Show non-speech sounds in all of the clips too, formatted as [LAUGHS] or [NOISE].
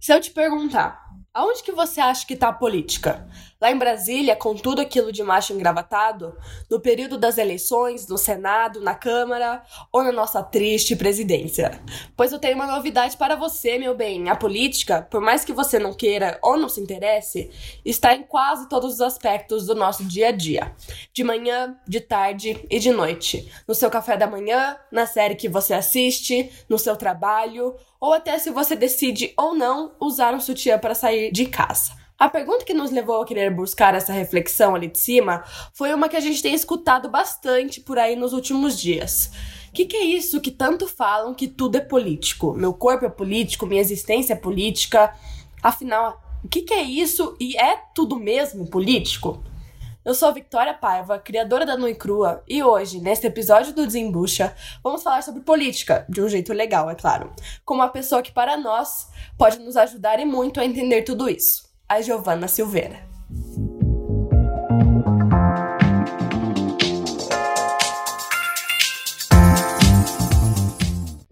Se eu te perguntar, aonde que você acha que tá a política? Lá em Brasília, com tudo aquilo de macho engravatado, no período das eleições, no Senado, na Câmara ou na nossa triste presidência. Pois eu tenho uma novidade para você, meu bem. A política, por mais que você não queira ou não se interesse, está em quase todos os aspectos do nosso dia a dia. De manhã, de tarde e de noite. No seu café da manhã, na série que você assiste, no seu trabalho, ou até se você decide ou não usar um sutiã para sair de casa. A pergunta que nos levou a querer buscar essa reflexão ali de cima foi uma que a gente tem escutado bastante por aí nos últimos dias. O que, que, é isso que tanto falam que tudo é político? Meu corpo é político, minha existência é política. Afinal, o que, que é isso e é tudo mesmo político? Eu sou Victoria Paiva, criadora da Nui Crua, e hoje, neste episódio do Desembucha, vamos falar sobre política, de um jeito legal, é claro, com uma pessoa que, para nós, pode nos ajudar e muito a entender tudo isso a Giovana Silveira.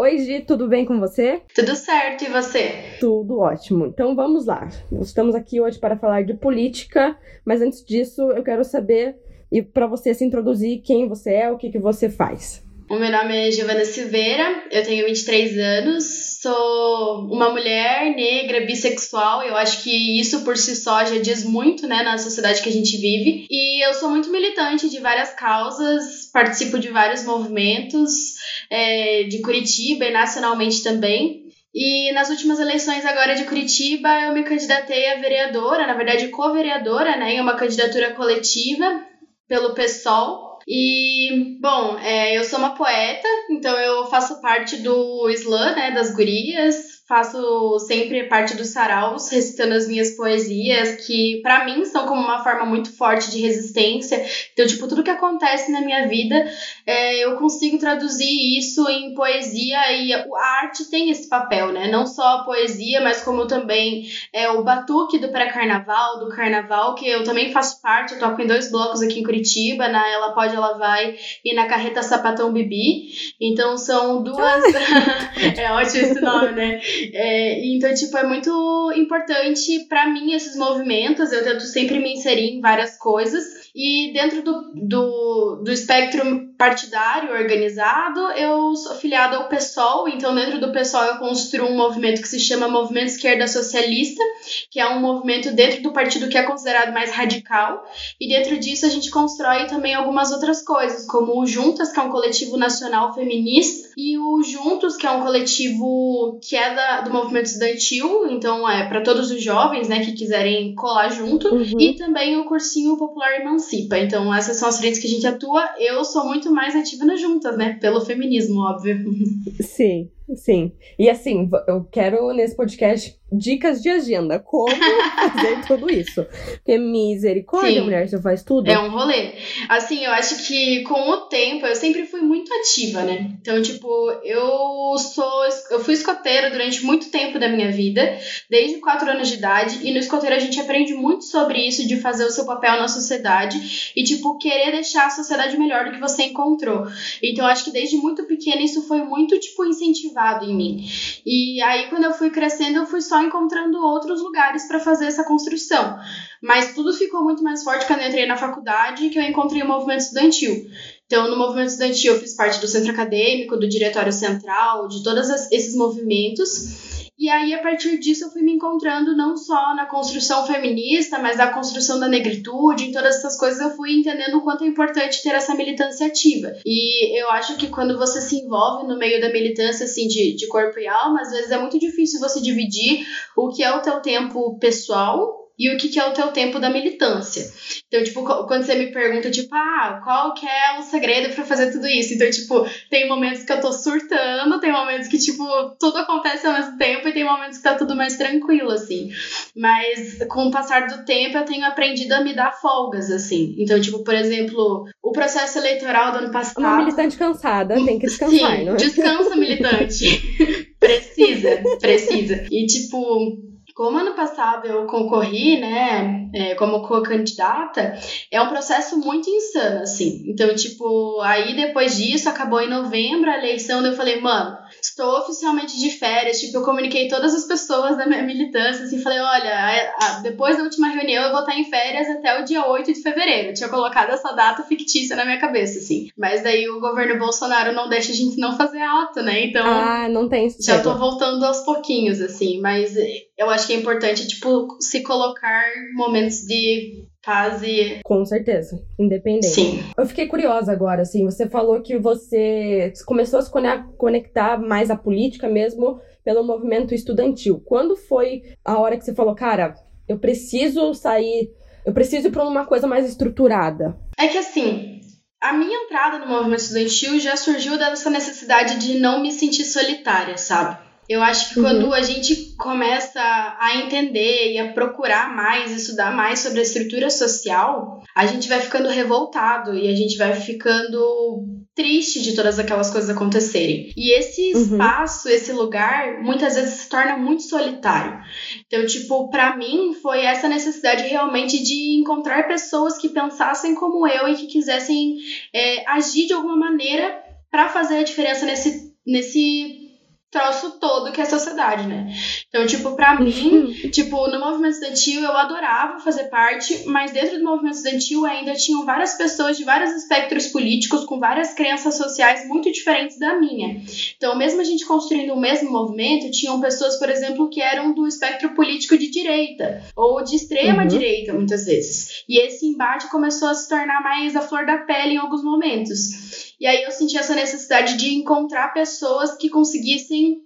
Oi, Gi, tudo bem com você? Tudo certo, e você? Tudo ótimo. Então vamos lá. Estamos aqui hoje para falar de política, mas antes disso eu quero saber, e para você se introduzir, quem você é, o que, que você faz. O meu nome é Giovana Silveira, eu tenho 23 anos, sou uma mulher negra, bissexual, eu acho que isso por si só já diz muito, né, na sociedade que a gente vive. E eu sou muito militante de várias causas, participo de vários movimentos, é, de Curitiba e nacionalmente também. E nas últimas eleições agora de Curitiba, eu me candidatei a vereadora, na verdade co-vereadora, né, em uma candidatura coletiva pelo PSOL. E, bom, é, eu sou uma poeta, então eu faço parte do slam, né, das gurias, faço sempre parte dos saraus, recitando as minhas poesias, que para mim são como uma forma muito forte de resistência. Então, tipo, tudo que acontece na minha vida, é, eu consigo traduzir isso em poesia e a arte tem esse papel, né? Não só a poesia, mas como também é, o batuque do pré-carnaval, do carnaval, que eu também faço parte, eu toco em dois blocos aqui em Curitiba, na Ela Pode, Ela Vai e na Carreta Sapatão Bibi. Então, são duas... [LAUGHS] é ótimo esse nome, né? É, então, tipo, é muito importante para mim esses movimentos. Eu tento sempre me inserir em várias coisas. E dentro do, do, do espectro partidário organizado, eu sou afiliada ao PSOL, então dentro do PSOL eu construo um movimento que se chama Movimento Esquerda Socialista, que é um movimento dentro do partido que é considerado mais radical, e dentro disso a gente constrói também algumas outras coisas, como o Juntas, que é um coletivo nacional feminista, e o Juntos, que é um coletivo que é da, do movimento estudantil, então é para todos os jovens, né, que quiserem colar junto, uhum. e também o cursinho popular participa. Então, essas são as frentes que a gente atua. Eu sou muito mais ativa nas juntas, né? Pelo feminismo, óbvio. Sim, sim. E assim, eu quero nesse podcast dicas de agenda, como [LAUGHS] fazer tudo isso. Porque misericórdia, Sim. mulher, você faz tudo. É um rolê. Assim, eu acho que com o tempo eu sempre fui muito ativa, né? Então, tipo, eu sou. Eu fui escoteira durante muito tempo da minha vida, desde 4 anos de idade, e no escoteiro a gente aprende muito sobre isso, de fazer o seu papel na sociedade e, tipo, querer deixar a sociedade melhor do que você encontrou. Então, eu acho que desde muito pequena isso foi muito, tipo, incentivado em mim. E aí, quando eu fui crescendo, eu fui só encontrando outros lugares para fazer essa construção. Mas tudo ficou muito mais forte quando eu entrei na faculdade, que eu encontrei o movimento estudantil. Então, no movimento estudantil, eu fiz parte do centro acadêmico, do diretório central, de todos esses movimentos. E aí, a partir disso, eu fui me encontrando não só na construção feminista, mas na construção da negritude, em todas essas coisas, eu fui entendendo o quanto é importante ter essa militância ativa. E eu acho que quando você se envolve no meio da militância, assim, de, de corpo e alma, às vezes é muito difícil você dividir o que é o teu tempo pessoal e o que, que é o teu tempo da militância. Então, tipo, quando você me pergunta, tipo, ah, qual que é o segredo para fazer tudo isso? Então, tipo, tem momentos que eu tô surtando, tem momentos que, tipo, tudo acontece ao mesmo tempo e tem momentos que tá tudo mais tranquilo, assim. Mas com o passar do tempo eu tenho aprendido a me dar folgas, assim. Então, tipo, por exemplo, o processo eleitoral do ano passado. Uma militante cansada, tem que descansar, Sim, não é? descansa, militante. [LAUGHS] precisa, precisa. E, tipo, como ano passado eu concorri, né, é, como co-candidata, é um processo muito insano, assim. Então, tipo, aí depois disso, acabou em novembro a eleição, eu falei, mano, estou oficialmente de férias. Tipo, eu comuniquei todas as pessoas da minha militância, assim, falei, olha, depois da última reunião eu vou estar em férias até o dia 8 de fevereiro. Eu tinha colocado essa data fictícia na minha cabeça, assim. Mas daí o governo Bolsonaro não deixa a gente não fazer ato, né? Então. Ah, não tem Já tô voltando aos pouquinhos, assim. Mas eu acho que é importante, tipo, se colocar momentos de fase. Com certeza, independente. Sim. Eu fiquei curiosa agora, assim, você falou que você começou a se conectar mais à política mesmo pelo movimento estudantil. Quando foi a hora que você falou, cara, eu preciso sair, eu preciso ir para uma coisa mais estruturada? É que assim, a minha entrada no movimento estudantil já surgiu dessa necessidade de não me sentir solitária, sabe? Eu acho que quando uhum. a gente começa a entender e a procurar mais, estudar mais sobre a estrutura social, a gente vai ficando revoltado e a gente vai ficando triste de todas aquelas coisas acontecerem. E esse uhum. espaço, esse lugar, muitas vezes se torna muito solitário. Então, tipo, para mim foi essa necessidade realmente de encontrar pessoas que pensassem como eu e que quisessem é, agir de alguma maneira para fazer a diferença nesse, nesse troço todo que é a sociedade, né? Então, tipo, pra mim, tipo, no movimento estudantil eu adorava fazer parte, mas dentro do movimento estudantil ainda tinham várias pessoas de vários espectros políticos com várias crenças sociais muito diferentes da minha. Então, mesmo a gente construindo o mesmo movimento, tinham pessoas, por exemplo, que eram do espectro político de direita ou de extrema uhum. direita, muitas vezes. E esse embate começou a se tornar mais a flor da pele em alguns momentos. E aí eu senti essa necessidade de encontrar pessoas que conseguissem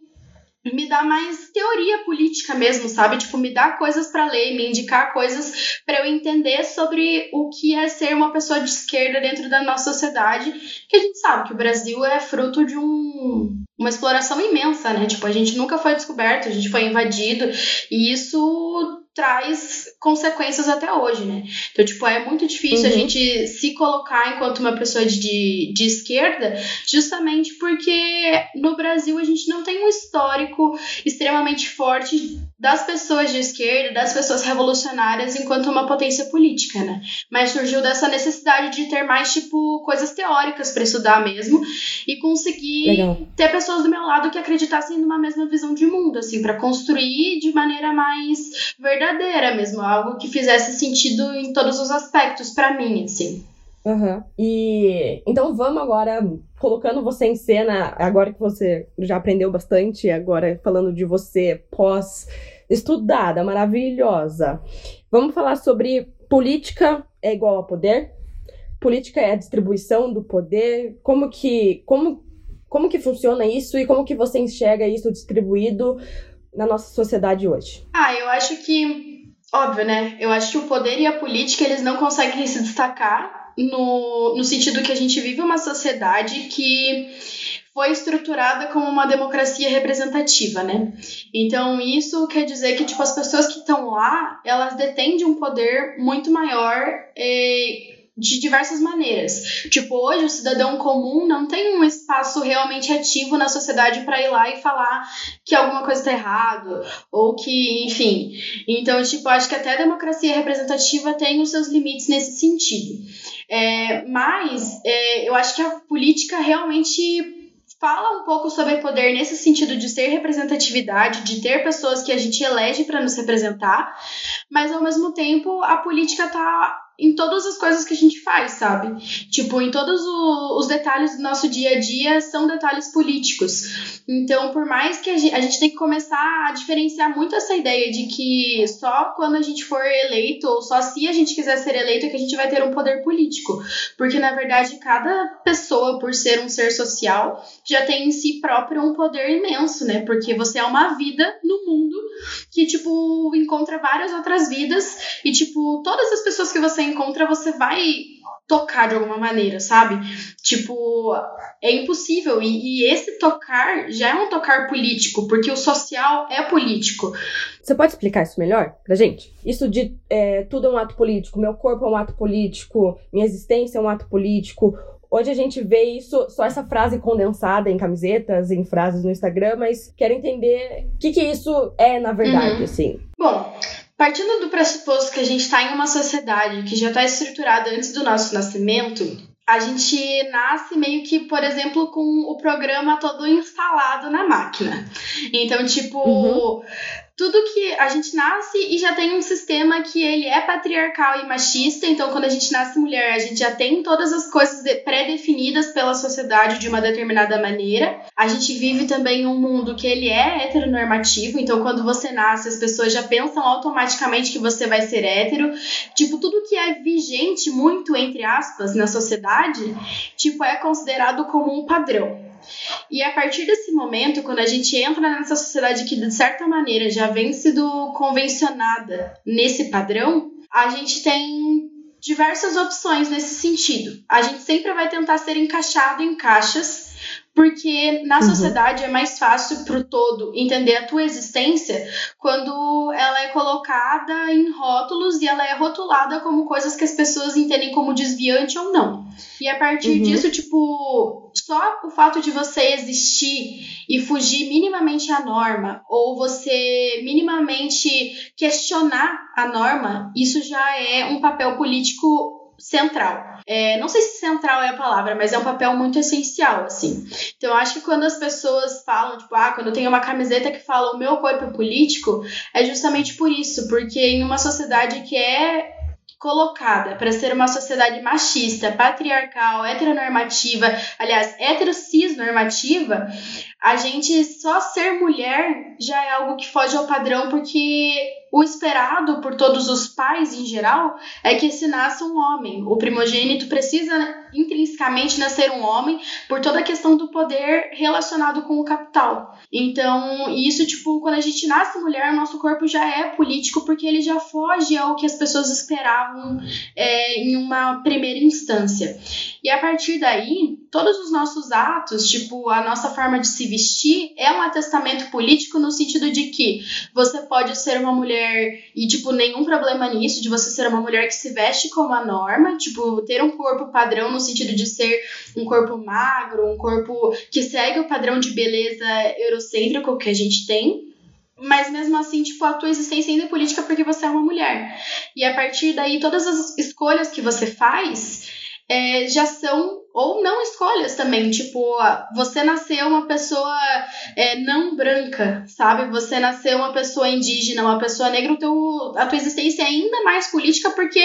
me dar mais teoria política mesmo, sabe? Tipo, me dar coisas para ler, me indicar coisas para eu entender sobre o que é ser uma pessoa de esquerda dentro da nossa sociedade, que a gente sabe que o Brasil é fruto de um, uma exploração imensa, né? Tipo, a gente nunca foi descoberto, a gente foi invadido, e isso traz consequências até hoje, né? Então, tipo, é muito difícil uhum. a gente se colocar enquanto uma pessoa de, de esquerda, justamente porque no Brasil a gente não tem um histórico extremamente forte das pessoas de esquerda, das pessoas revolucionárias enquanto uma potência política, né? Mas surgiu dessa necessidade de ter mais, tipo, coisas teóricas para estudar mesmo e conseguir Legal. ter pessoas do meu lado que acreditassem numa mesma visão de mundo, assim, para construir de maneira mais verdadeira mesmo, algo que fizesse sentido em todos os aspectos para mim, assim. Uhum. E então vamos agora colocando você em cena, agora que você já aprendeu bastante, agora falando de você pós estudada, maravilhosa. Vamos falar sobre política é igual a poder? Política é a distribuição do poder? Como que como como que funciona isso e como que você enxerga isso distribuído na nossa sociedade hoje? Ah, eu acho que óbvio, né? Eu acho que o poder e a política eles não conseguem se destacar no, no sentido que a gente vive uma sociedade que foi estruturada como uma democracia representativa, né? Então isso quer dizer que tipo as pessoas que estão lá elas detêm de um poder muito maior eh, de diversas maneiras. Tipo, hoje o cidadão comum não tem um espaço realmente ativo na sociedade para ir lá e falar que alguma coisa está errado, ou que, enfim. Então, tipo, acho que até a democracia representativa tem os seus limites nesse sentido. É, mas é, eu acho que a política realmente fala um pouco sobre poder nesse sentido de ser representatividade, de ter pessoas que a gente elege para nos representar, mas ao mesmo tempo a política tá em todas as coisas que a gente faz, sabe? Tipo, em todos os detalhes do nosso dia a dia são detalhes políticos. Então, por mais que a gente, a gente tem que começar a diferenciar muito essa ideia de que só quando a gente for eleito, ou só se a gente quiser ser eleito, é que a gente vai ter um poder político. Porque, na verdade, cada pessoa, por ser um ser social, já tem em si próprio um poder imenso, né? Porque você é uma vida no mundo que, tipo, encontra várias outras vidas e, tipo, todas as pessoas que você encontra, você vai tocar de alguma maneira, sabe? Tipo, é impossível. E, e, esse tocar já é um tocar político, porque o social é político. Você pode explicar isso melhor pra gente? Isso de é, tudo é um ato político, meu corpo é um ato político, minha existência é um ato político. Hoje a gente vê isso, só essa frase condensada em camisetas, em frases no Instagram, mas quero entender o que, que isso é na verdade, uhum. assim. Bom, Partindo do pressuposto que a gente está em uma sociedade que já está estruturada antes do nosso nascimento, a gente nasce meio que, por exemplo, com o programa todo instalado na máquina. Então, tipo, uhum tudo que a gente nasce e já tem um sistema que ele é patriarcal e machista, então quando a gente nasce mulher, a gente já tem todas as coisas pré-definidas pela sociedade de uma determinada maneira. A gente vive também um mundo que ele é heteronormativo, então quando você nasce, as pessoas já pensam automaticamente que você vai ser hétero. Tipo, tudo que é vigente muito entre aspas na sociedade, tipo, é considerado como um padrão. E a partir desse momento, quando a gente entra nessa sociedade que, de certa maneira, já vem sido convencionada nesse padrão, a gente tem diversas opções nesse sentido. A gente sempre vai tentar ser encaixado em caixas porque na uhum. sociedade é mais fácil pro todo entender a tua existência quando ela é colocada em rótulos e ela é rotulada como coisas que as pessoas entendem como desviante ou não. E a partir uhum. disso, tipo, só o fato de você existir e fugir minimamente à norma, ou você minimamente questionar a norma, isso já é um papel político central. É, não sei se central é a palavra, mas é um papel muito essencial, assim. Então, eu acho que quando as pessoas falam, tipo, ah, quando eu tenho uma camiseta que fala o meu corpo é político, é justamente por isso, porque em uma sociedade que é colocada para ser uma sociedade machista, patriarcal, heteronormativa, aliás, heterocis normativa, a gente só ser mulher já é algo que foge ao padrão porque o esperado por todos os pais em geral é que se nasça um homem. O primogênito precisa intrinsecamente nascer um homem por toda a questão do poder relacionado com o capital. Então, isso, tipo, quando a gente nasce mulher, nosso corpo já é político porque ele já foge ao que as pessoas esperavam é, em uma primeira instância. E a partir daí, todos os nossos atos, tipo, a nossa forma de se vestir, é um atestamento político no sentido de que você pode ser uma mulher e, tipo, nenhum problema nisso, de você ser uma mulher que se veste como a norma, tipo, ter um corpo padrão no sentido de ser um corpo magro, um corpo que segue o padrão de beleza eurocêntrico que a gente tem, mas mesmo assim, tipo, a tua existência ainda é política porque você é uma mulher. E a partir daí, todas as escolhas que você faz é, já são ou não escolhas também, tipo, você nasceu uma pessoa é, não branca, sabe? Você nasceu uma pessoa indígena, uma pessoa negra, o teu, a tua existência é ainda mais política porque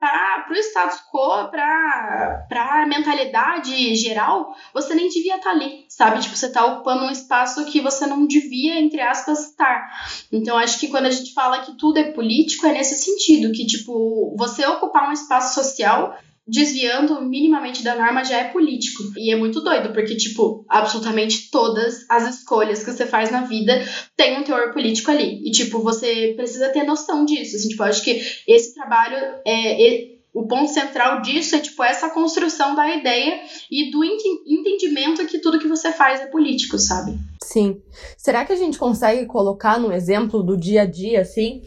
para o status quo, para a mentalidade geral, você nem devia estar tá ali, sabe? Tipo, você está ocupando um espaço que você não devia, entre aspas, estar. Então, acho que quando a gente fala que tudo é político, é nesse sentido, que, tipo, você ocupar um espaço social desviando minimamente da norma já é político. E é muito doido, porque, tipo, absolutamente todas as escolhas que você faz na vida tem um teor político ali. E, tipo, você precisa ter noção disso. Assim, tipo, eu acho que esse trabalho é. é o ponto central disso é tipo essa construção da ideia e do entendimento que tudo que você faz é político, sabe? Sim. Será que a gente consegue colocar num exemplo do dia a dia assim?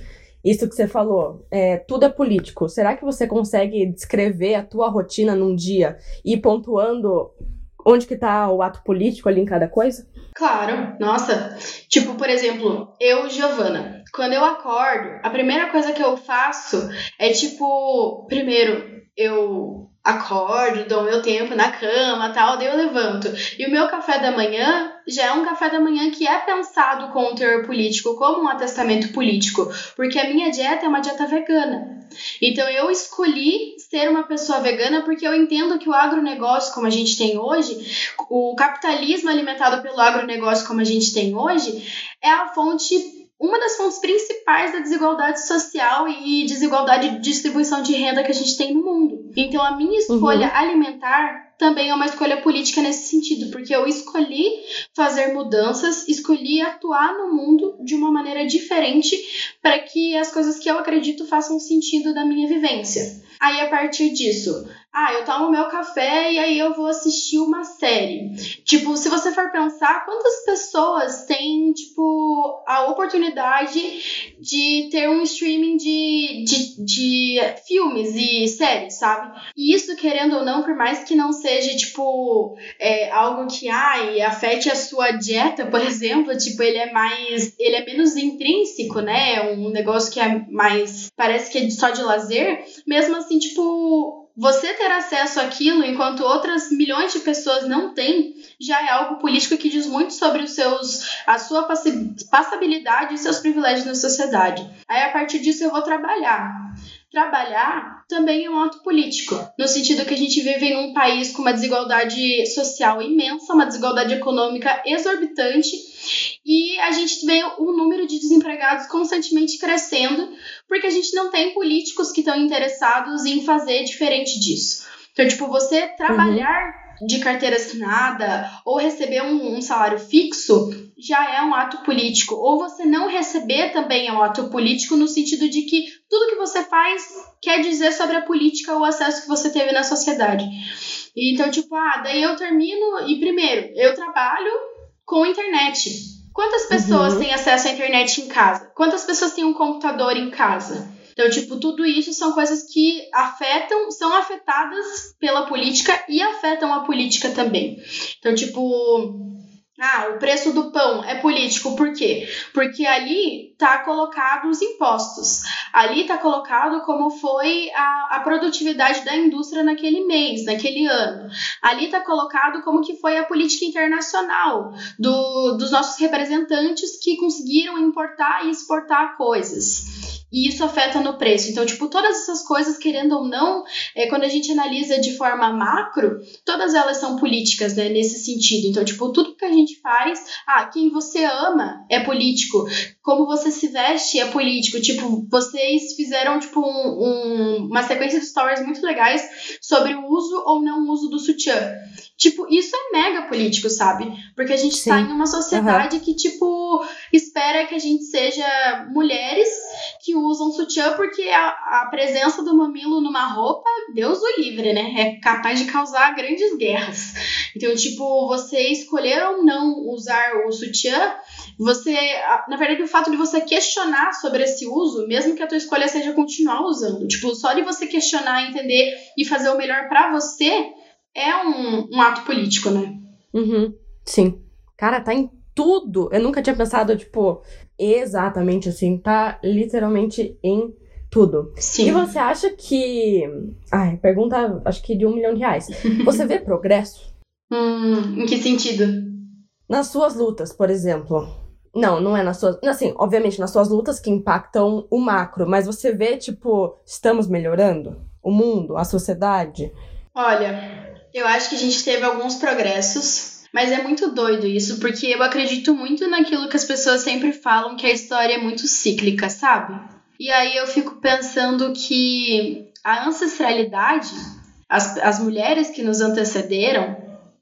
Isso que você falou, é, tudo é político. Será que você consegue descrever a tua rotina num dia e pontuando onde que tá o ato político ali em cada coisa? Claro, nossa. Tipo, por exemplo, eu, Giovana, quando eu acordo, a primeira coisa que eu faço é tipo, primeiro, eu acordo, dou meu tempo na cama, tal, daí eu levanto. E o meu café da manhã já é um café da manhã que é pensado com o teor político, como um atestamento político, porque a minha dieta é uma dieta vegana. Então eu escolhi ser uma pessoa vegana porque eu entendo que o agronegócio como a gente tem hoje, o capitalismo alimentado pelo agronegócio como a gente tem hoje, é a fonte uma das fontes principais da desigualdade social e desigualdade de distribuição de renda que a gente tem no mundo. Então, a minha escolha uhum. alimentar também é uma escolha política nesse sentido, porque eu escolhi fazer mudanças, escolhi atuar no mundo de uma maneira diferente para que as coisas que eu acredito façam sentido da minha vivência. Aí, a partir disso, ah, eu tomo meu café e aí eu vou assistir uma série. Tipo, se você for pensar, quantas pessoas têm, tipo, a oportunidade de ter um streaming de, de, de filmes e séries, sabe? E isso, querendo ou não, por mais que não seja, tipo, é, algo que, ai, afete a sua dieta, por exemplo, tipo, ele é mais, ele é menos intrínseco, né? É um negócio que é mais, parece que é só de lazer. Mesmo assim, tipo, você ter acesso àquilo enquanto outras milhões de pessoas não têm, já é algo político que diz muito sobre os seus, a sua passabilidade e seus privilégios na sociedade. Aí a partir disso eu vou trabalhar. Trabalhar também é um ato político, no sentido que a gente vive em um país com uma desigualdade social imensa, uma desigualdade econômica exorbitante, e a gente vê o número de desempregados constantemente crescendo, porque a gente não tem políticos que estão interessados em fazer diferente disso. Então, tipo, você trabalhar uhum. De carteira assinada ou receber um, um, salário fixo já é um ato político. Ou você não receber também é um ato político, no sentido de que tudo que você faz quer dizer sobre a política ou o acesso que você teve na sociedade. Então, tipo, ah, daí eu termino e primeiro, eu trabalho com internet. Quantas pessoas uhum. têm acesso à internet em casa? Quantas pessoas têm um computador em casa? Então, tipo, tudo isso são coisas que afetam, são afetadas pela política e afetam a política também. Então, tipo, ah, o preço do pão é político, por quê? Porque ali está colocado os impostos. Ali está colocado como foi a, a produtividade da indústria naquele mês, naquele ano. Ali está colocado como que foi a política internacional do, dos nossos representantes que conseguiram importar e exportar coisas e isso afeta no preço. Então, tipo, todas essas coisas, querendo ou não, é, quando a gente analisa de forma macro, todas elas são políticas, né, nesse sentido. Então, tipo, tudo que a gente faz, ah, quem você ama é político, como você se veste é político. Tipo, vocês fizeram, tipo, um, um, uma sequência de stories muito legais sobre o uso ou não uso do sutiã. Tipo, isso é mega político, sabe? Porque a gente Sim. tá em uma sociedade uhum. que, tipo, espera que a gente seja mulheres que usam sutiã porque a, a presença do mamilo numa roupa, Deus o livre, né? É capaz de causar grandes guerras. Então, tipo, você escolher ou não usar o sutiã, você, na verdade, o fato de você questionar sobre esse uso, mesmo que a tua escolha seja continuar usando, tipo, só de você questionar, entender e fazer o melhor para você, é um, um ato político, né? Uhum, sim. Cara, tá em tudo. Eu nunca tinha pensado, tipo, exatamente assim. Tá literalmente em tudo. Sim. E você acha que. Ai, pergunta, acho que de um milhão de reais. [LAUGHS] Você vê progresso? hum, em que sentido? Nas suas lutas, por exemplo. Não, não é nas suas. Assim, obviamente, nas suas lutas que impactam o macro, mas você vê, tipo, estamos melhorando o mundo, a sociedade? Olha, eu acho que a gente teve alguns progressos, mas é muito doido isso, porque eu acredito muito naquilo que as pessoas sempre falam, que a história é muito cíclica, sabe? E aí eu fico pensando que a ancestralidade, as, as mulheres que nos antecederam,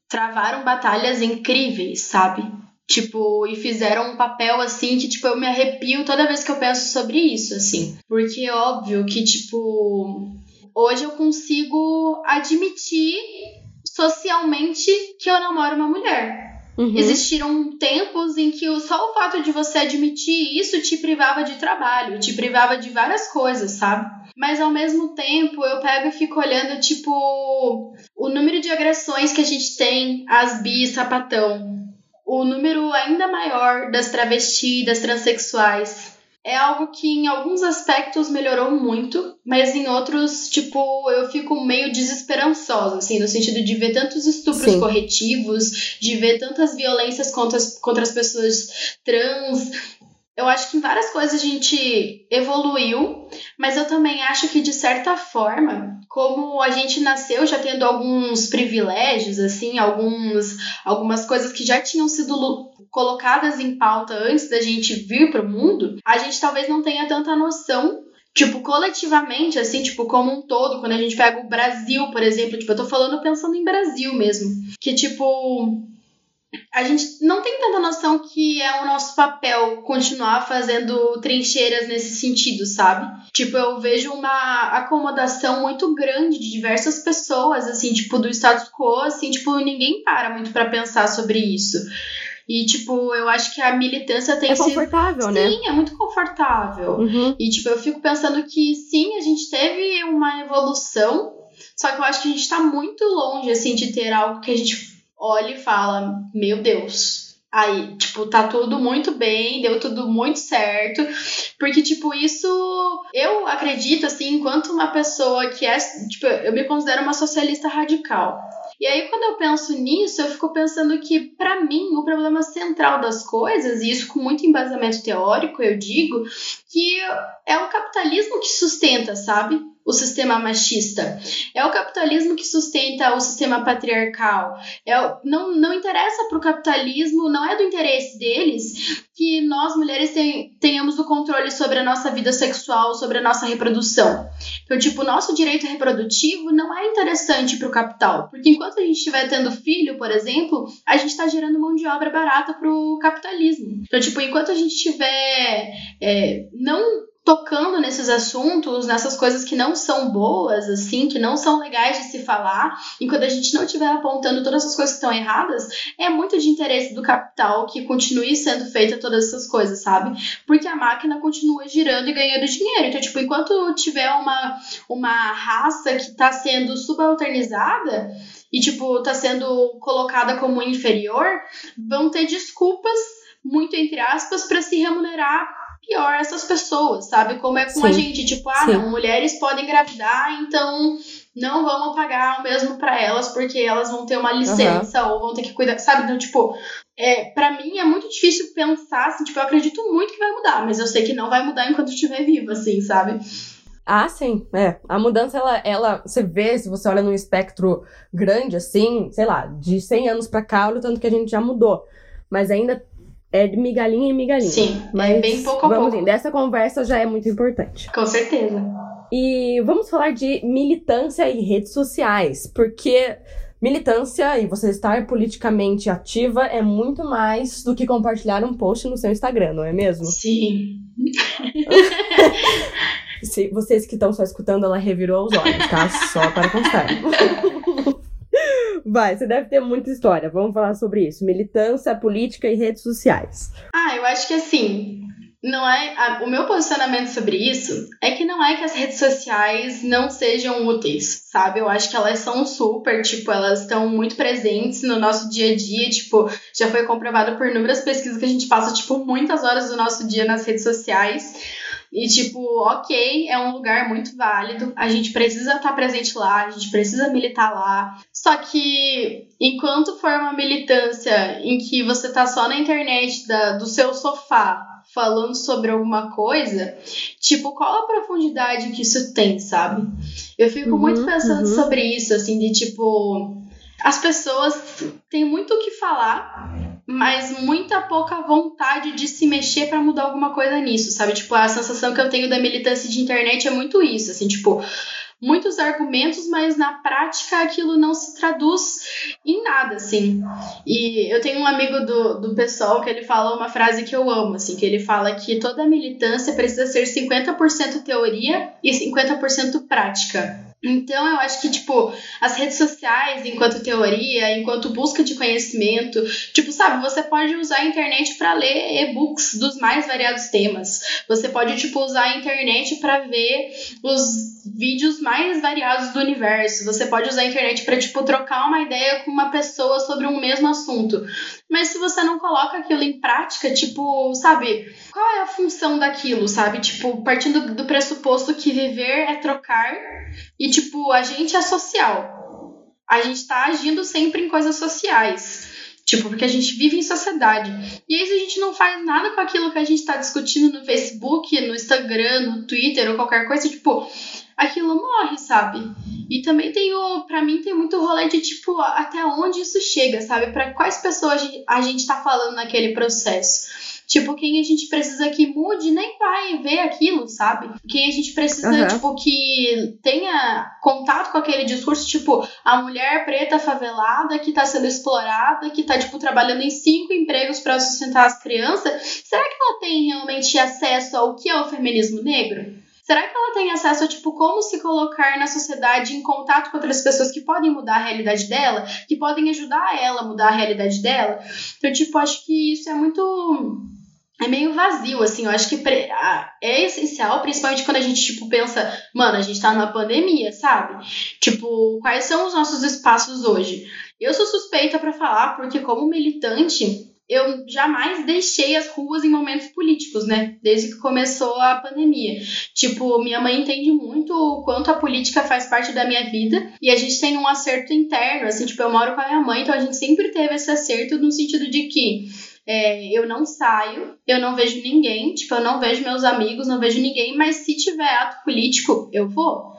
travaram batalhas incríveis, sabe? Tipo, e fizeram um papel assim que, tipo, eu me arrepio toda vez que eu penso sobre isso, assim. Porque é óbvio que, tipo, hoje eu consigo admitir socialmente que eu namoro uma mulher. Uhum. Existiram tempos em que só o fato de você admitir isso te privava de trabalho, te privava de várias coisas, sabe? Mas ao mesmo tempo eu pego e fico olhando, tipo, o número de agressões que a gente tem às bis, sapatão, o número ainda maior das travestis, das transexuais, é algo que em alguns aspectos melhorou muito, mas em outros, tipo, eu fico meio desesperançosa, assim, no sentido de ver tantos estupros Sim. corretivos, de ver tantas violências contra as, contra as pessoas trans. Eu acho que em várias coisas a gente evoluiu, mas eu também acho que de certa forma, como a gente nasceu já tendo alguns privilégios, assim, alguns, algumas coisas que já tinham sido colocadas em pauta antes da gente vir para o mundo, a gente talvez não tenha tanta noção tipo, coletivamente, assim, tipo, como um todo, quando a gente pega o Brasil, por exemplo, tipo, eu tô falando pensando em Brasil mesmo, que, tipo, a gente não tem tanta noção que é o nosso papel continuar fazendo trincheiras nesse sentido, sabe? Tipo, eu vejo uma acomodação muito grande de diversas pessoas, assim, tipo, do status quo, assim, tipo, ninguém para muito para pensar sobre isso. E, tipo, eu acho que a militância tem sido. É confortável, né? Sim, é muito confortável. Uhum. E, tipo, eu fico pensando que sim, a gente teve uma evolução, só que eu acho que a gente tá muito longe, assim, de ter algo que a gente olha e fala: Meu Deus, aí, tipo, tá tudo muito bem, deu tudo muito certo. Porque, tipo, isso eu acredito, assim, enquanto uma pessoa que é, tipo, eu me considero uma socialista radical. E aí, quando eu penso nisso, eu fico pensando que, para mim, o problema central das coisas, e isso com muito embasamento teórico, eu digo, que é o capitalismo que sustenta, sabe? o sistema machista. É o capitalismo que sustenta o sistema patriarcal. É, não, não interessa para o capitalismo, não é do interesse deles que nós mulheres ten, tenhamos o controle sobre a nossa vida sexual, sobre a nossa reprodução. Então, tipo, o nosso direito reprodutivo não é interessante para o capital, porque enquanto a gente estiver tendo filho, por exemplo, a gente está gerando mão de obra barata para o capitalismo. Então, tipo, enquanto a gente estiver é, não tocando nesses assuntos, nessas coisas que não são boas, assim, que não são legais de se falar, e quando a gente não estiver apontando todas as coisas que estão erradas, é muito de interesse do capital que continue sendo feita todas essas coisas, sabe? Porque a máquina continua girando e ganhando dinheiro. Então, tipo, enquanto tiver uma, uma raça que está sendo subalternizada e, tipo, está sendo colocada como inferior, vão ter desculpas, muito entre aspas, para se remunerar pior essas pessoas, sabe? Como é com Sim. a gente, tipo, ah, Sim. não, mulheres podem engravidar, então não vamos pagar o mesmo para elas porque elas vão ter uma licença uhum. ou vão ter que cuidar, sabe? Então, tipo, é, para mim é muito difícil pensar, assim, tipo, eu acredito muito que vai mudar, mas eu sei que não vai mudar enquanto eu estiver viva, assim, sabe? Ah, sim, é. A mudança, ela, ela, você vê, se você olha num espectro grande, assim, sei lá, de 100 anos pra cá, olha o tanto que a gente já mudou. Mas ainda é de migalhinha em migalhinha. Sim, é mas é bem pouco a vamos pouco. Indo. Essa conversa já é muito importante. Com certeza. E vamos falar de militância e redes sociais, porque militância e você estar politicamente ativa é muito mais do que compartilhar um post no seu Instagram, não é mesmo? Sim. [LAUGHS] Se vocês que estão só escutando, ela revirou os olhos, tá? Só para constar. [LAUGHS] Vai, você deve ter muita história. Vamos falar sobre isso. Militância, política e redes sociais. Ah, eu acho que assim, não é a, o meu posicionamento sobre isso é que não é que as redes sociais não sejam úteis, sabe? Eu acho que elas são super, tipo, elas estão muito presentes no nosso dia a dia, tipo, já foi comprovado por inúmeras pesquisas que a gente passa tipo muitas horas do nosso dia nas redes sociais. E, tipo, ok, é um lugar muito válido, a gente precisa estar presente lá, a gente precisa militar lá. Só que, enquanto for uma militância em que você tá só na internet da, do seu sofá falando sobre alguma coisa, tipo, qual a profundidade que isso tem, sabe? Eu fico uhum, muito pensando uhum. sobre isso, assim, de tipo. As pessoas têm muito o que falar, mas muita pouca vontade de se mexer para mudar alguma coisa nisso, sabe? Tipo, a sensação que eu tenho da militância de internet é muito isso, assim, tipo, muitos argumentos, mas na prática aquilo não se traduz em nada, assim. E eu tenho um amigo do, do pessoal que ele fala uma frase que eu amo, assim, que ele fala que toda militância precisa ser 50% teoria e 50% prática. Então, eu acho que, tipo, as redes sociais, enquanto teoria, enquanto busca de conhecimento, tipo, sabe, você pode usar a internet para ler e-books dos mais variados temas. Você pode, tipo, usar a internet para ver os vídeos mais variados do universo. Você pode usar a internet para, tipo, trocar uma ideia com uma pessoa sobre um mesmo assunto. Mas se você não coloca aquilo em prática, tipo, sabe, qual é a função daquilo, sabe? Tipo, partindo do pressuposto que viver é trocar e, tipo, a gente é social. A gente tá agindo sempre em coisas sociais. Tipo, porque a gente vive em sociedade. E aí, se a gente não faz nada com aquilo que a gente tá discutindo no Facebook, no Instagram, no Twitter ou qualquer coisa, tipo, aquilo morre, sabe? E também tem o, pra mim tem muito rolê de tipo até onde isso chega, sabe? Para quais pessoas a gente tá falando naquele processo. Tipo, quem a gente precisa que mude nem vai ver aquilo, sabe? Quem a gente precisa, uhum. tipo, que tenha contato com aquele discurso, tipo, a mulher preta favelada que tá sendo explorada, que tá, tipo, trabalhando em cinco empregos para sustentar as crianças. Será que ela tem realmente acesso ao que é o feminismo negro? Será que ela tem acesso a, tipo, como se colocar na sociedade em contato com outras pessoas que podem mudar a realidade dela, que podem ajudar ela a mudar a realidade dela? Então, tipo, acho que isso é muito é meio vazio, assim, eu acho que é essencial, principalmente quando a gente, tipo, pensa, mano, a gente tá numa pandemia, sabe? Tipo, quais são os nossos espaços hoje? Eu sou suspeita para falar, porque como militante, eu jamais deixei as ruas em momentos políticos, né? Desde que começou a pandemia. Tipo, minha mãe entende muito o quanto a política faz parte da minha vida e a gente tem um acerto interno, assim, tipo, eu moro com a minha mãe, então a gente sempre teve esse acerto no sentido de que é, eu não saio, eu não vejo ninguém, tipo, eu não vejo meus amigos, não vejo ninguém, mas se tiver ato político, eu vou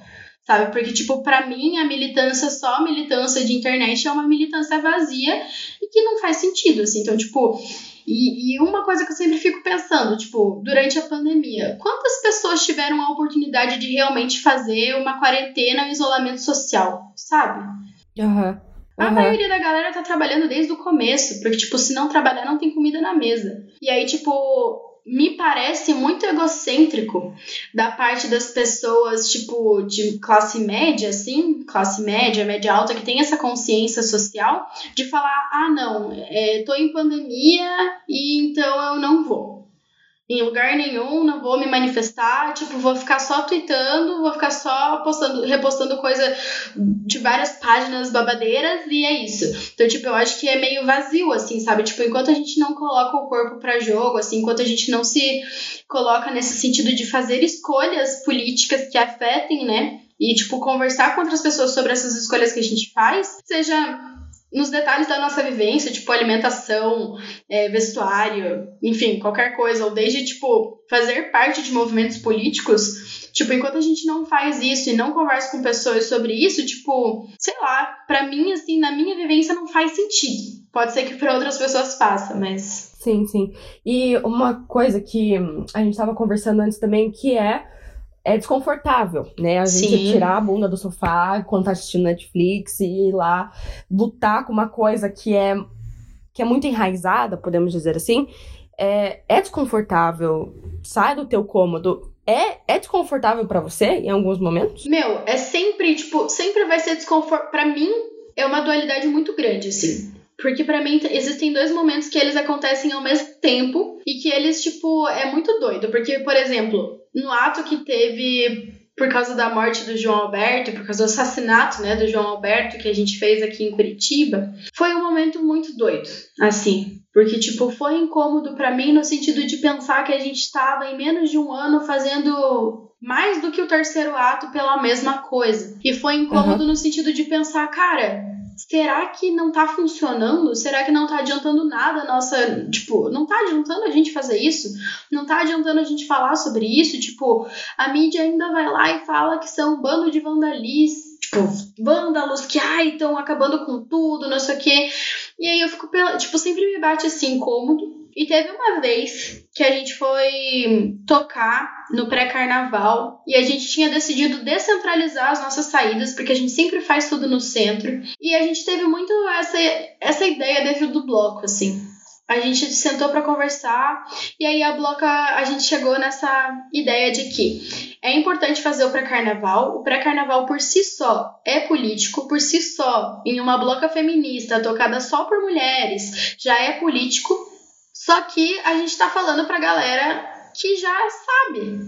sabe? Porque, tipo, para mim, a militância, só a militância de internet é uma militância vazia e que não faz sentido, assim. Então, tipo, e, e, uma coisa que eu sempre fico pensando, tipo, durante a pandemia, quantas pessoas tiveram a oportunidade de realmente fazer uma quarentena, um isolamento social, sabe? Uhum. A maioria da galera tá trabalhando desde o começo, porque, tipo, se não trabalhar, não tem comida na mesa. E aí, tipo, me parece muito egocêntrico da parte das pessoas, tipo, de classe média, assim, classe média, média alta, que tem essa consciência social, de falar: ah, não, é, tô em pandemia e então eu não vou em lugar nenhum, não vou me manifestar, tipo, vou ficar só tweetando, vou ficar só postando, repostando coisa de várias páginas babadeiras e é isso. Então, tipo, eu acho que é meio vazio, assim, sabe? Tipo, enquanto a gente não coloca o corpo para jogo, assim, enquanto a gente não se coloca nesse sentido de fazer escolhas políticas que afetem, né? E, tipo, conversar com outras pessoas sobre essas escolhas que a gente faz, seja nos detalhes da nossa vivência, tipo alimentação, é, vestuário, enfim, qualquer coisa, ou desde, tipo, fazer parte de movimentos políticos, tipo, enquanto a gente não faz isso e não conversa com pessoas sobre isso, tipo, sei lá, para mim, assim, na minha vivência não faz sentido. Pode ser que para outras pessoas faça, mas. Sim, sim. E uma coisa que a gente tava conversando antes também, que é é desconfortável, né? A gente Sim. tirar a bunda do sofá quando tá assistindo Netflix e ir lá lutar com uma coisa que é, que é muito enraizada, podemos dizer assim. É, é desconfortável. Sai do teu cômodo. É, é desconfortável para você em alguns momentos? Meu, é sempre, tipo, sempre vai ser desconfortável. Pra mim, é uma dualidade muito grande, assim. Porque para mim existem dois momentos que eles acontecem ao mesmo tempo e que eles, tipo, é muito doido. Porque, por exemplo, no ato que teve por causa da morte do João Alberto, por causa do assassinato, né, do João Alberto que a gente fez aqui em Curitiba, foi um momento muito doido, assim, porque tipo foi incômodo para mim no sentido de pensar que a gente estava em menos de um ano fazendo mais do que o terceiro ato pela mesma coisa. E foi incômodo uhum. no sentido de pensar, cara, será que não tá funcionando? Será que não tá adiantando nada nossa. Tipo, não tá adiantando a gente fazer isso? Não tá adiantando a gente falar sobre isso? Tipo, a mídia ainda vai lá e fala que são um bando de vandalis. Tipo, vândalos que, ai, estão acabando com tudo, não sei o quê. E aí eu fico, tipo, sempre me bate assim, incômodo e teve uma vez que a gente foi tocar no pré-carnaval e a gente tinha decidido descentralizar as nossas saídas, porque a gente sempre faz tudo no centro. E a gente teve muito essa, essa ideia dentro do bloco, assim. A gente sentou para conversar e aí a bloca a gente chegou nessa ideia de que é importante fazer o pré-carnaval. O pré-carnaval por si só é político, por si só, em uma bloca feminista tocada só por mulheres, já é político só que a gente tá falando pra galera que já sabe,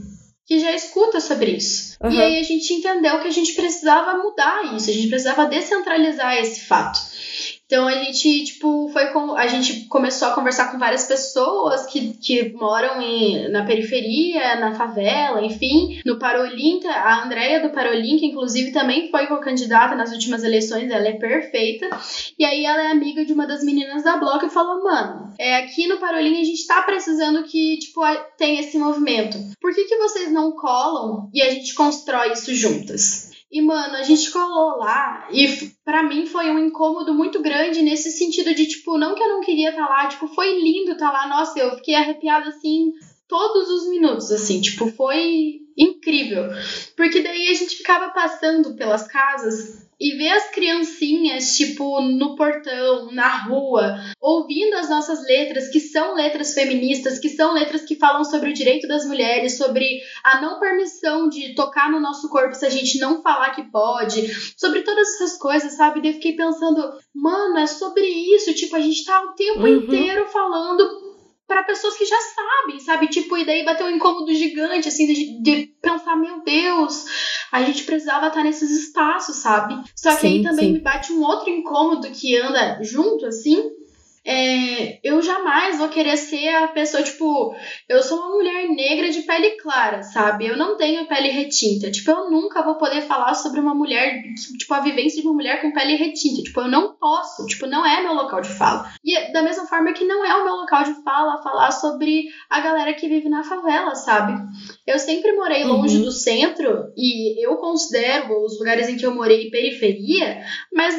que já escuta sobre isso. Uhum. E aí a gente entendeu que a gente precisava mudar isso, a gente precisava descentralizar esse fato. Então a gente, tipo, foi com. A gente começou a conversar com várias pessoas que, que moram em, na periferia, na favela, enfim, no Parolinta. A Andrea do Parolinta, inclusive, também foi candidata nas últimas eleições, ela é perfeita. E aí ela é amiga de uma das meninas da Bloco e falou: mano, é, aqui no Parolinta a gente tá precisando que, tipo, tem esse movimento. Por que, que vocês não colam e a gente constrói isso juntas? E, mano, a gente colou lá e para mim foi um incômodo muito grande nesse sentido de, tipo, não que eu não queria estar tá lá, tipo, foi lindo estar tá lá. Nossa, eu fiquei arrepiada assim todos os minutos, assim, tipo, foi incrível. Porque daí a gente ficava passando pelas casas e ver as criancinhas, tipo, no portão, na rua, ouvindo as nossas letras, que são letras feministas, que são letras que falam sobre o direito das mulheres, sobre a não permissão de tocar no nosso corpo se a gente não falar que pode, sobre todas essas coisas, sabe? Daí eu fiquei pensando, mano, é sobre isso, tipo, a gente tá o tempo uhum. inteiro falando para pessoas que já sabem, sabe? Tipo, e daí bateu um incômodo gigante, assim, de, de pensar, meu Deus, a gente precisava estar nesses espaços, sabe? Só que sim, aí também sim. me bate um outro incômodo que anda junto, assim, é, eu jamais vou querer ser a pessoa, tipo, eu sou uma mulher negra de pele clara, sabe? Eu não tenho pele retinta. Tipo, eu nunca vou poder falar sobre uma mulher, tipo, a vivência de uma mulher com pele retinta. Tipo, eu não posso. Tipo, não é meu local de fala. E da mesma forma que não é o meu local de fala falar sobre a galera que vive na favela, sabe? Eu sempre morei longe uhum. do centro e eu considero os lugares em que eu morei periferia, mas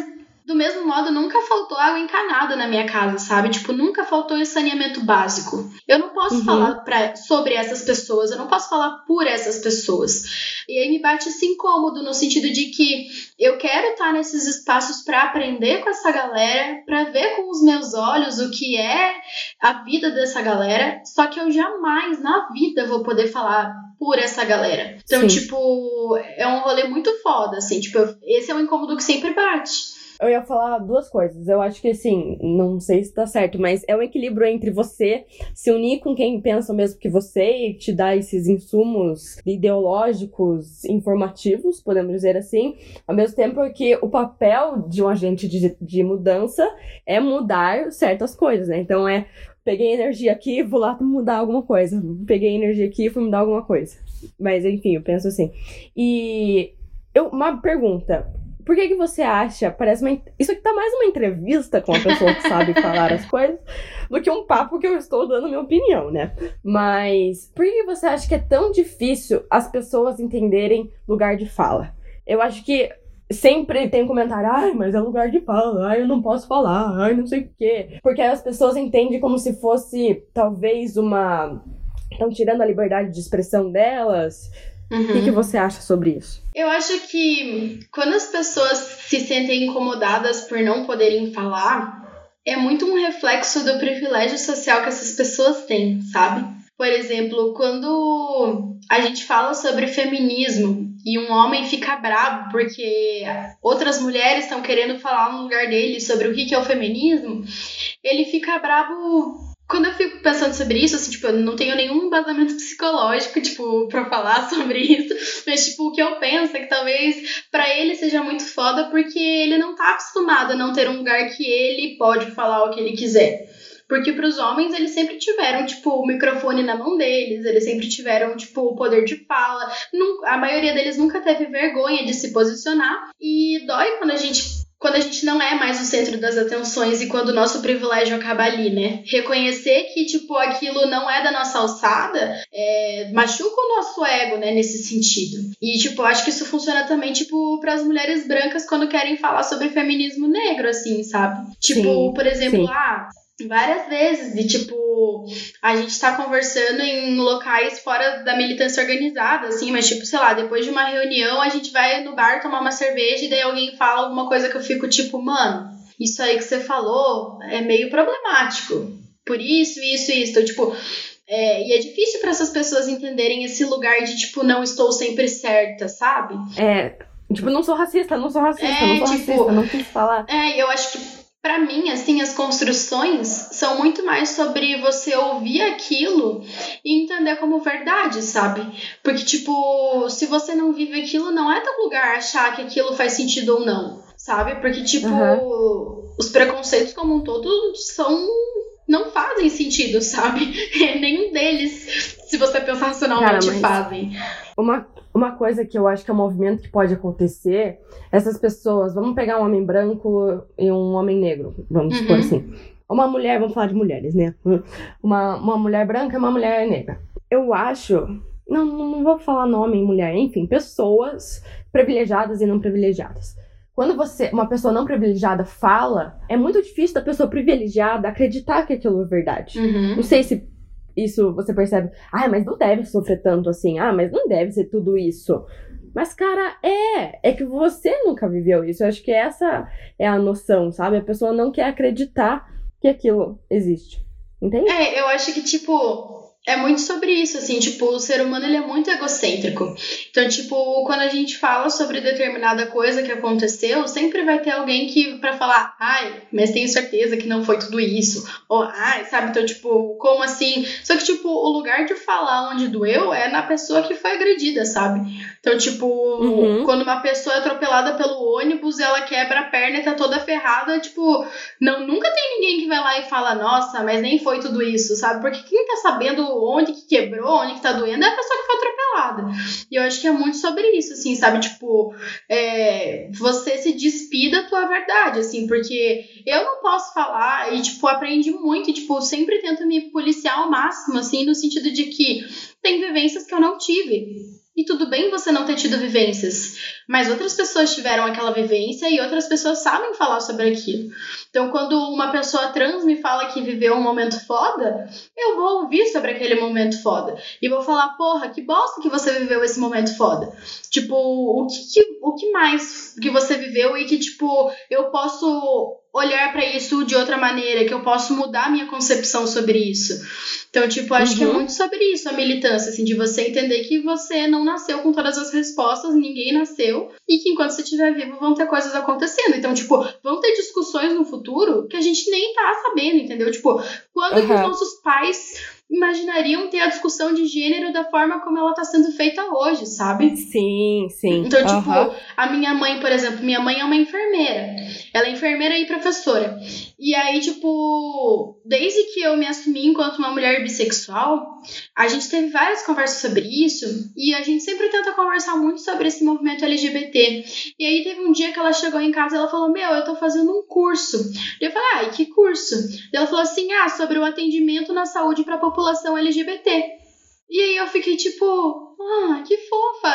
do mesmo modo, nunca faltou água encanada na minha casa, sabe? Tipo, nunca faltou esse saneamento básico. Eu não posso uhum. falar pra, sobre essas pessoas, eu não posso falar por essas pessoas. E aí me bate esse incômodo no sentido de que eu quero estar nesses espaços para aprender com essa galera, para ver com os meus olhos o que é a vida dessa galera, só que eu jamais na vida vou poder falar por essa galera. Então, Sim. tipo, é um rolê muito foda, assim, tipo, esse é um incômodo que sempre bate. Eu ia falar duas coisas. Eu acho que, assim, não sei se tá certo, mas é um equilíbrio entre você se unir com quem pensa o mesmo que você e te dar esses insumos ideológicos informativos, podemos dizer assim, ao mesmo tempo que o papel de um agente de, de mudança é mudar certas coisas, né? Então é peguei energia aqui, vou lá mudar alguma coisa. Peguei energia aqui, vou mudar alguma coisa. Mas enfim, eu penso assim. E eu, uma pergunta. Por que, que você acha? Parece uma. Isso aqui tá mais uma entrevista com uma pessoa que sabe [LAUGHS] falar as coisas do que um papo que eu estou dando minha opinião, né? Mas por que, que você acha que é tão difícil as pessoas entenderem lugar de fala? Eu acho que sempre tem um comentário, ai, mas é lugar de fala, ai, eu não posso falar, ai, não sei o quê. Porque as pessoas entendem como se fosse talvez uma. Estão tirando a liberdade de expressão delas. Uhum. O que, que você acha sobre isso? Eu acho que quando as pessoas se sentem incomodadas por não poderem falar, é muito um reflexo do privilégio social que essas pessoas têm, sabe? Por exemplo, quando a gente fala sobre feminismo e um homem fica bravo porque outras mulheres estão querendo falar no lugar dele sobre o que é o feminismo, ele fica bravo quando eu fico pensando sobre isso, assim, tipo, eu não tenho nenhum embasamento [LAUGHS] psicológico, tipo, pra falar [LAUGHS] sobre isso, mas, tipo, o que eu penso é que talvez para ele seja muito foda porque ele não tá acostumado a não ter um lugar que ele pode falar o que ele quiser. Porque para os homens, eles sempre tiveram, tipo, o microfone na mão deles, eles sempre tiveram, tipo, o poder de fala. A maioria deles nunca teve vergonha de se posicionar. E dói quando a gente quando a gente não é mais o centro das atenções e quando o nosso privilégio acaba ali, né? Reconhecer que, tipo, aquilo não é da nossa alçada é, machuca o nosso ego, né, nesse sentido. E, tipo, acho que isso funciona também, tipo, para as mulheres brancas quando querem falar sobre feminismo negro, assim, sabe? Tipo, sim, por exemplo, sim. ah, várias vezes. De tipo a gente tá conversando em locais fora da militância organizada assim mas tipo sei lá depois de uma reunião a gente vai no bar tomar uma cerveja e daí alguém fala alguma coisa que eu fico tipo mano isso aí que você falou é meio problemático. Por isso isso isso. Então tipo é, e é difícil para essas pessoas entenderem esse lugar de tipo não estou sempre certa sabe? É Tipo, não sou racista, não sou racista, é, não sou tipo, racista, não quis falar. É, eu acho que para mim, assim, as construções são muito mais sobre você ouvir aquilo e entender como verdade, sabe? Porque, tipo, se você não vive aquilo, não é teu lugar achar que aquilo faz sentido ou não, sabe? Porque, tipo, uhum. os preconceitos como um todo são. Não fazem sentido, [LAUGHS] sabe? Nenhum deles, se você pensar racionalmente, Cara, fazem. Uma uma coisa que eu acho que é um movimento que pode acontecer, essas pessoas, vamos pegar um homem branco e um homem negro, vamos uhum. supor assim. Uma mulher, vamos falar de mulheres, né? Uma, uma mulher branca e uma mulher negra. Eu acho, não, não vou falar nome mulher, enfim, pessoas privilegiadas e não privilegiadas. Quando você, uma pessoa não privilegiada fala, é muito difícil da pessoa privilegiada acreditar que aquilo é verdade. Uhum. Não sei se isso você percebe, ah, mas não deve sofrer tanto assim, ah, mas não deve ser tudo isso. Mas, cara, é. É que você nunca viveu isso. Eu acho que essa é a noção, sabe? A pessoa não quer acreditar que aquilo existe. Entende? É, eu acho que, tipo, é muito sobre isso, assim, tipo, o ser humano ele é muito egocêntrico. Então, tipo, quando a gente fala sobre determinada coisa que aconteceu, sempre vai ter alguém que para falar, ai, mas tenho certeza que não foi tudo isso. Ou, ai, sabe? Então, tipo, como assim? Só que, tipo, o lugar de falar onde doeu é na pessoa que foi agredida, sabe? Então, tipo, uhum. quando uma pessoa é atropelada pelo ônibus, ela quebra a perna e tá toda ferrada, tipo, não, nunca tem ninguém que vai lá e fala, nossa, mas nem foi tudo isso, sabe? Porque quem tá sabendo onde que quebrou, onde que tá doendo, é a pessoa que foi atropelada. E eu acho que é muito sobre isso, assim, sabe? Tipo, é, você se despida da tua verdade, assim, porque eu não posso falar e, tipo, aprendi muito e, tipo, sempre tento me policiar ao máximo, assim, no sentido de que tem vivências que eu não tive. E tudo bem você não ter tido vivências, mas outras pessoas tiveram aquela vivência e outras pessoas sabem falar sobre aquilo. Então, quando uma pessoa trans me fala que viveu um momento foda, eu vou ouvir sobre aquele momento foda. E vou falar, porra, que bosta que você viveu esse momento foda. Tipo, o que, o que mais que você viveu e que, tipo, eu posso olhar para isso de outra maneira, que eu posso mudar a minha concepção sobre isso. Então, tipo, acho uhum. que é uhum. muito sobre isso a militância, assim, de você entender que você não nasceu com todas as respostas, ninguém nasceu, e que enquanto você estiver vivo vão ter coisas acontecendo. Então, tipo, vão ter discussões no futuro que a gente nem tá sabendo, entendeu? Tipo, quando uhum. que os nossos pais imaginariam ter a discussão de gênero da forma como ela está sendo feita hoje, sabe? Sim, sim. Então, tipo, uhum. a minha mãe, por exemplo, minha mãe é uma enfermeira. Ela é enfermeira e professora. E aí, tipo, desde que eu me assumi enquanto uma mulher bissexual, a gente teve várias conversas sobre isso e a gente sempre tenta conversar muito sobre esse movimento LGBT. E aí teve um dia que ela chegou em casa e ela falou: Meu, eu tô fazendo um curso. E eu falei: Ai, que curso? E ela falou assim: Ah, sobre o atendimento na saúde para a população LGBT. E aí eu fiquei tipo, ah, que fofa.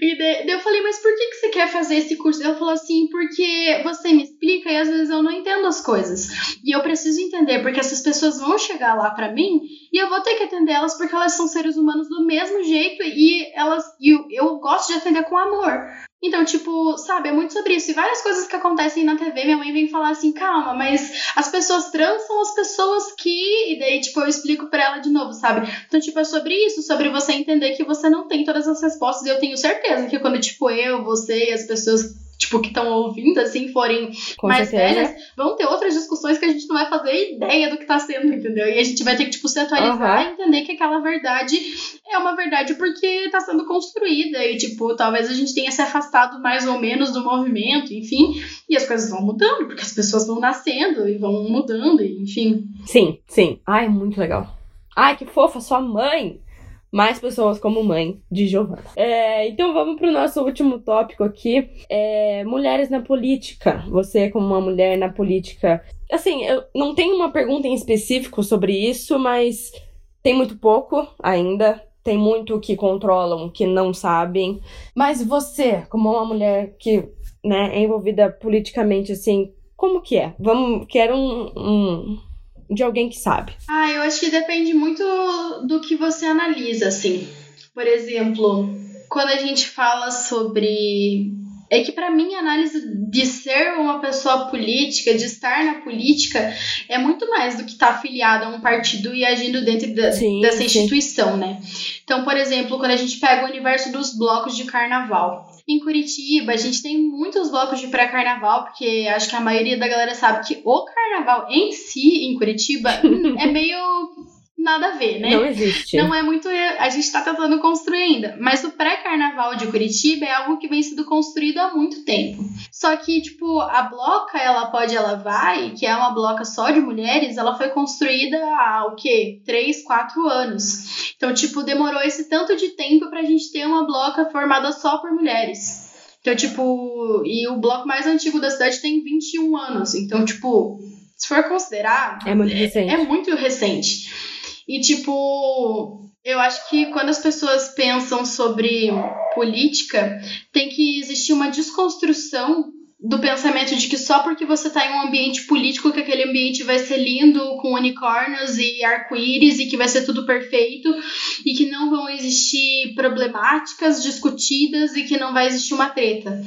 E daí eu falei, mas por que, que você quer fazer esse curso? Ela falou assim, porque você me explica e às vezes eu não entendo as coisas. E eu preciso entender, porque essas pessoas vão chegar lá para mim e eu vou ter que atender elas porque elas são seres humanos do mesmo jeito e elas e eu, eu gosto de atender com amor. Então, tipo, sabe, é muito sobre isso. E várias coisas que acontecem na TV, minha mãe vem falar assim, calma, mas as pessoas trans são as pessoas que. E daí, tipo, eu explico pra ela de novo, sabe? Então, tipo, é sobre isso, sobre você entender que você não tem todas as respostas. E eu tenho certeza que quando, tipo, eu, você e as pessoas tipo, que estão ouvindo, assim, forem Com mais certeza. velhas, vão ter outras discussões que a gente não vai fazer ideia do que tá sendo, entendeu? E a gente vai ter que, tipo, se atualizar uhum. e entender que aquela verdade é uma verdade porque tá sendo construída e, tipo, talvez a gente tenha se afastado mais ou menos do movimento, enfim, e as coisas vão mudando, porque as pessoas vão nascendo e vão mudando, enfim. Sim, sim. Ai, muito legal. Ai, que fofa, sua mãe! Mais pessoas como mãe de Giovanna. É, então vamos para o nosso último tópico aqui: é, mulheres na política. Você, como uma mulher na política. Assim, eu não tenho uma pergunta em específico sobre isso, mas tem muito pouco ainda. Tem muito que controlam, que não sabem. Mas você, como uma mulher que né, é envolvida politicamente, assim, como que é? Vamos, quero um, um de alguém que sabe? Ah, eu acho que depende muito do que você analisa, assim. Por exemplo, quando a gente fala sobre é que para mim a análise de ser uma pessoa política, de estar na política, é muito mais do que estar tá afiliado a um partido e agindo dentro da, sim, dessa instituição, sim. né? Então, por exemplo, quando a gente pega o universo dos blocos de carnaval, em Curitiba, a gente tem muitos blocos de pré-carnaval, porque acho que a maioria da galera sabe que o carnaval em si, em Curitiba, [LAUGHS] é meio nada a ver, né? Não existe. Não é muito. A gente tá tentando construir ainda. Mas o pré-carnaval de Curitiba é algo que vem sendo construído há muito tempo. Só que, tipo, a bloca Ela Pode, Ela Vai, que é uma bloca só de mulheres, ela foi construída há o quê? Três, quatro anos. Então, tipo, demorou esse tanto de tempo pra gente ter uma bloca formada só por mulheres. Então, tipo, e o bloco mais antigo da cidade tem 21 anos. Então, tipo, se for considerar. É muito recente. É, é muito recente. E, tipo, eu acho que quando as pessoas pensam sobre política, tem que existir uma desconstrução do pensamento de que só porque você está em um ambiente político que aquele ambiente vai ser lindo, com unicórnios e arco-íris e que vai ser tudo perfeito e que não vão existir problemáticas discutidas e que não vai existir uma treta.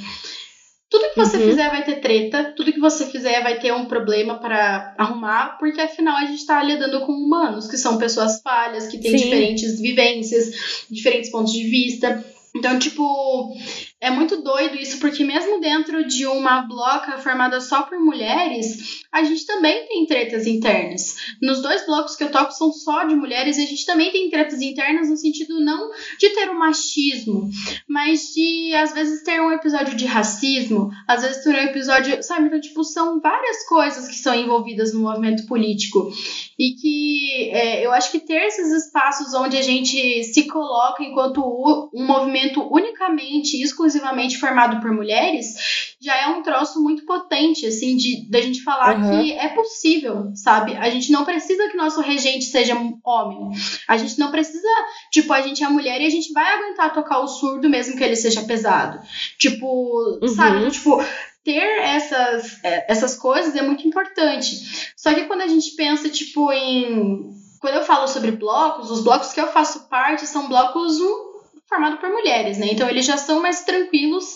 Tudo que você uhum. fizer vai ter treta, tudo que você fizer vai ter um problema para arrumar, porque afinal a gente tá lidando com humanos, que são pessoas falhas, que têm Sim. diferentes vivências, diferentes pontos de vista. Então, tipo, é muito doido isso, porque mesmo dentro de uma bloca formada só por mulheres, a gente também tem tretas internas. Nos dois blocos que eu toco são só de mulheres e a gente também tem tretas internas no sentido não de ter um machismo, mas de às vezes ter um episódio de racismo, às vezes ter um episódio, sabe? Então, tipo, são várias coisas que são envolvidas no movimento político e que é, eu acho que ter esses espaços onde a gente se coloca enquanto um movimento unicamente, exclusivamente exclusivamente formado por mulheres, já é um troço muito potente, assim, de da gente falar uhum. que é possível, sabe? A gente não precisa que nosso regente seja homem. A gente não precisa, tipo, a gente é mulher e a gente vai aguentar tocar o surdo mesmo que ele seja pesado. Tipo, uhum. sabe? Tipo, ter essas, é, essas coisas é muito importante. Só que quando a gente pensa, tipo, em. Quando eu falo sobre blocos, os blocos que eu faço parte são blocos formado por mulheres, né? Então eles já são mais tranquilos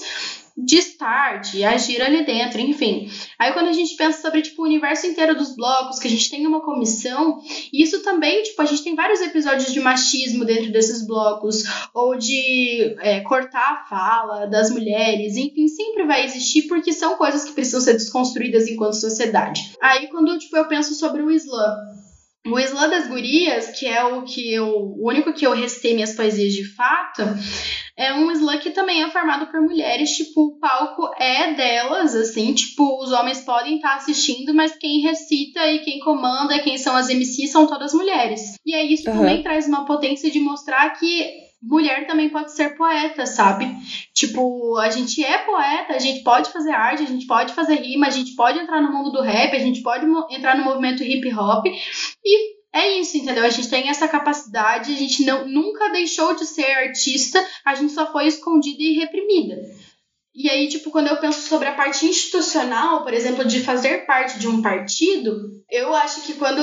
de estar, de agir ali dentro, enfim. Aí quando a gente pensa sobre tipo o universo inteiro dos blocos, que a gente tem uma comissão, isso também, tipo, a gente tem vários episódios de machismo dentro desses blocos, ou de é, cortar a fala das mulheres, enfim, sempre vai existir porque são coisas que precisam ser desconstruídas enquanto sociedade. Aí quando tipo eu penso sobre o Islã, o Islã das Gurias, que é o que eu, o único que eu restei minhas poesias de fato, é um slam que também é formado por mulheres, tipo, o palco é delas, assim, tipo, os homens podem estar tá assistindo, mas quem recita e quem comanda, quem são as MCs são todas mulheres. E aí isso uhum. também traz uma potência de mostrar que mulher também pode ser poeta, sabe? Tipo, a gente é poeta, a gente pode fazer arte, a gente pode fazer rima, a gente pode entrar no mundo do rap, a gente pode entrar no movimento hip hop e é isso, entendeu? A gente tem essa capacidade, a gente não, nunca deixou de ser artista, a gente só foi escondida e reprimida. E aí, tipo, quando eu penso sobre a parte institucional, por exemplo, de fazer parte de um partido, eu acho que quando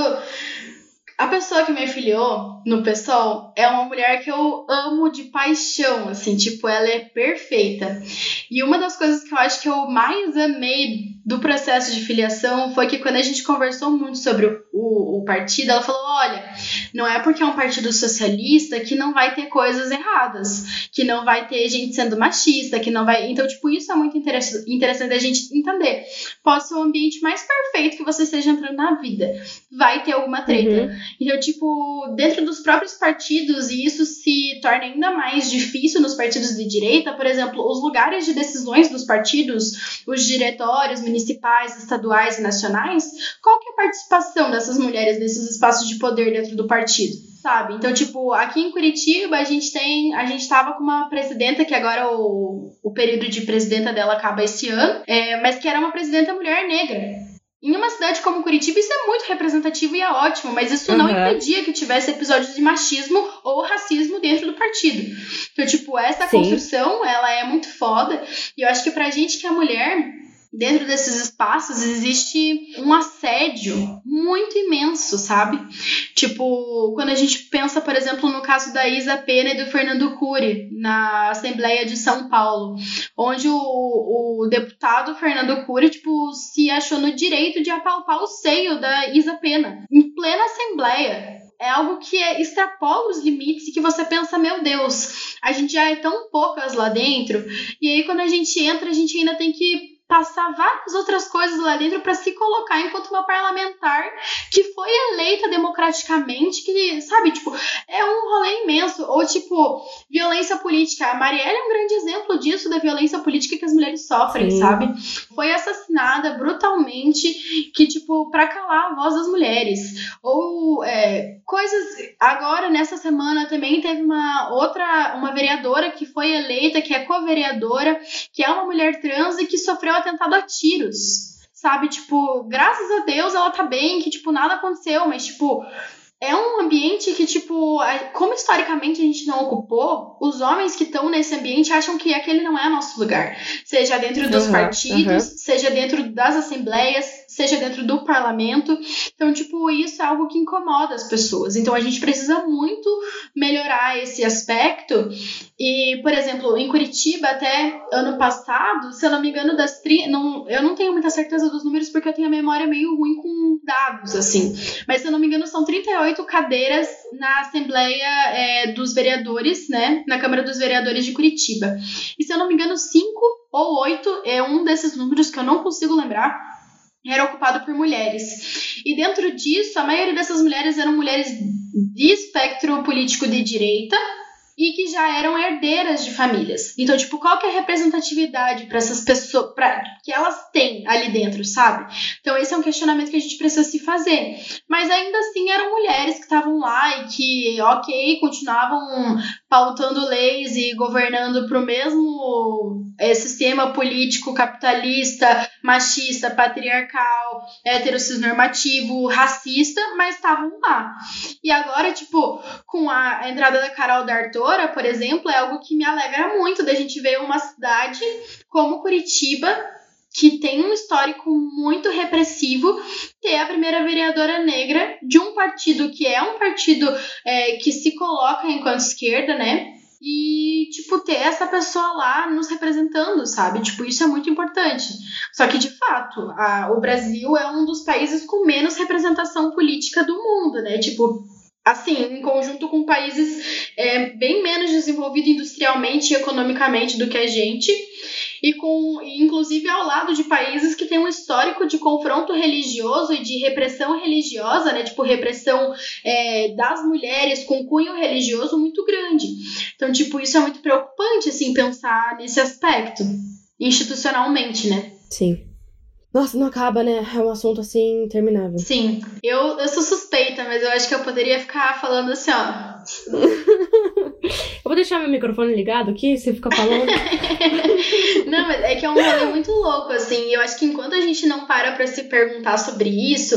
a pessoa que me afiliou no PSOL é uma mulher que eu amo de paixão, assim, tipo, ela é perfeita. E uma das coisas que eu acho que eu mais amei do processo de filiação foi que quando a gente conversou muito sobre o, o, o, partido, ela falou: olha, não é porque é um partido socialista que não vai ter coisas erradas, que não vai ter gente sendo machista, que não vai. Então, tipo, isso é muito interessante, interessante a gente entender. Pode ser o ambiente mais perfeito que você esteja entrando na vida. Vai ter alguma treta. Uhum. Então, tipo, dentro dos próprios partidos, e isso se torna ainda mais difícil nos partidos de direita, por exemplo, os lugares de decisões dos partidos, os diretórios, municipais, estaduais e nacionais, qual que é a participação dessas mulheres nesses espaços de poder dentro do partido? Sabe? Então, tipo, aqui em Curitiba a gente tem. A gente tava com uma presidenta, que agora o, o período de presidenta dela acaba esse ano, é, mas que era uma presidenta mulher negra. Em uma cidade como Curitiba, isso é muito representativo e é ótimo, mas isso uhum. não impedia que tivesse episódios de machismo ou racismo dentro do partido. Então, tipo, essa Sim. construção, ela é muito foda. E eu acho que pra gente que é mulher, dentro desses espaços existe um assédio muito imenso, sabe? Tipo, quando a gente pensa, por exemplo, no caso da Isa Pena e do Fernando Cury, na Assembleia de São Paulo, onde o, o deputado Fernando Cury, tipo, se achou no direito de apalpar o seio da Isa Pena, em plena Assembleia é algo que é, extrapola os limites e que você pensa, meu Deus, a gente já é tão poucas lá dentro. E aí, quando a gente entra, a gente ainda tem que passar várias outras coisas lá dentro para se colocar enquanto uma parlamentar que foi eleita democraticamente, que, sabe, tipo, é um rolê imenso. Ou, tipo, violência política. A Marielle é um grande exemplo disso, da violência política que as mulheres sofrem, Sim. sabe? Foi assassinada brutalmente, que, tipo, pra calar a voz das mulheres. Ou é, coisas. Agora, nessa semana, também teve uma outra, uma vereadora que foi eleita, que é co-vereadora, que é uma mulher trans e que sofreu atentado a tiros. Sabe, tipo, graças a Deus ela tá bem, que, tipo, nada aconteceu, mas, tipo, é um ambiente que, tipo, como historicamente a gente não ocupou, os homens que estão nesse ambiente acham que aquele não é nosso lugar. Seja dentro dos uhum, partidos, uhum. seja dentro das assembleias, seja dentro do parlamento. Então, tipo, isso é algo que incomoda as pessoas. Então, a gente precisa muito melhorar esse aspecto. E, por exemplo, em Curitiba, até ano passado, se eu não me engano, das tri... não, eu não tenho muita certeza dos números porque eu tenho a memória meio ruim com dados, assim. Mas, se eu não me engano, são 38 cadeiras na Assembleia é, dos Vereadores, né? Na Câmara dos Vereadores de Curitiba. E, se eu não me engano, 5 ou 8 é um desses números que eu não consigo lembrar era ocupado por mulheres. E dentro disso, a maioria dessas mulheres eram mulheres de espectro político de direita e que já eram herdeiras de famílias. Então, tipo, qual que é a representatividade para essas pessoas, para que elas têm ali dentro, sabe? Então, esse é um questionamento que a gente precisa se fazer. Mas ainda assim eram mulheres que estavam lá e que, OK, continuavam pautando leis e governando para o mesmo é, sistema político capitalista, machista, patriarcal, heterossexnormativo, racista, mas estavam lá. E agora, tipo, com a entrada da Carol D'Artora, por exemplo, é algo que me alegra muito da gente ver uma cidade como Curitiba que tem um histórico muito repressivo, ter a primeira vereadora negra de um partido que é um partido é, que se coloca enquanto esquerda, né? E, tipo, ter essa pessoa lá nos representando, sabe? Tipo, isso é muito importante. Só que, de fato, a, o Brasil é um dos países com menos representação política do mundo, né? Tipo, assim, em conjunto com países é, bem menos desenvolvidos industrialmente e economicamente do que a gente e com inclusive ao lado de países que têm um histórico de confronto religioso e de repressão religiosa, né, tipo repressão é, das mulheres com cunho religioso muito grande. Então, tipo, isso é muito preocupante, assim, pensar nesse aspecto institucionalmente, né? Sim. Nossa, não acaba, né? É um assunto assim interminável. Sim. Eu, eu sou suspeita, mas eu acho que eu poderia ficar falando assim, ó. [LAUGHS] eu vou deixar meu microfone ligado aqui, você fica falando. [LAUGHS] mas é que é um rolê muito louco, assim. Eu acho que enquanto a gente não para pra se perguntar sobre isso,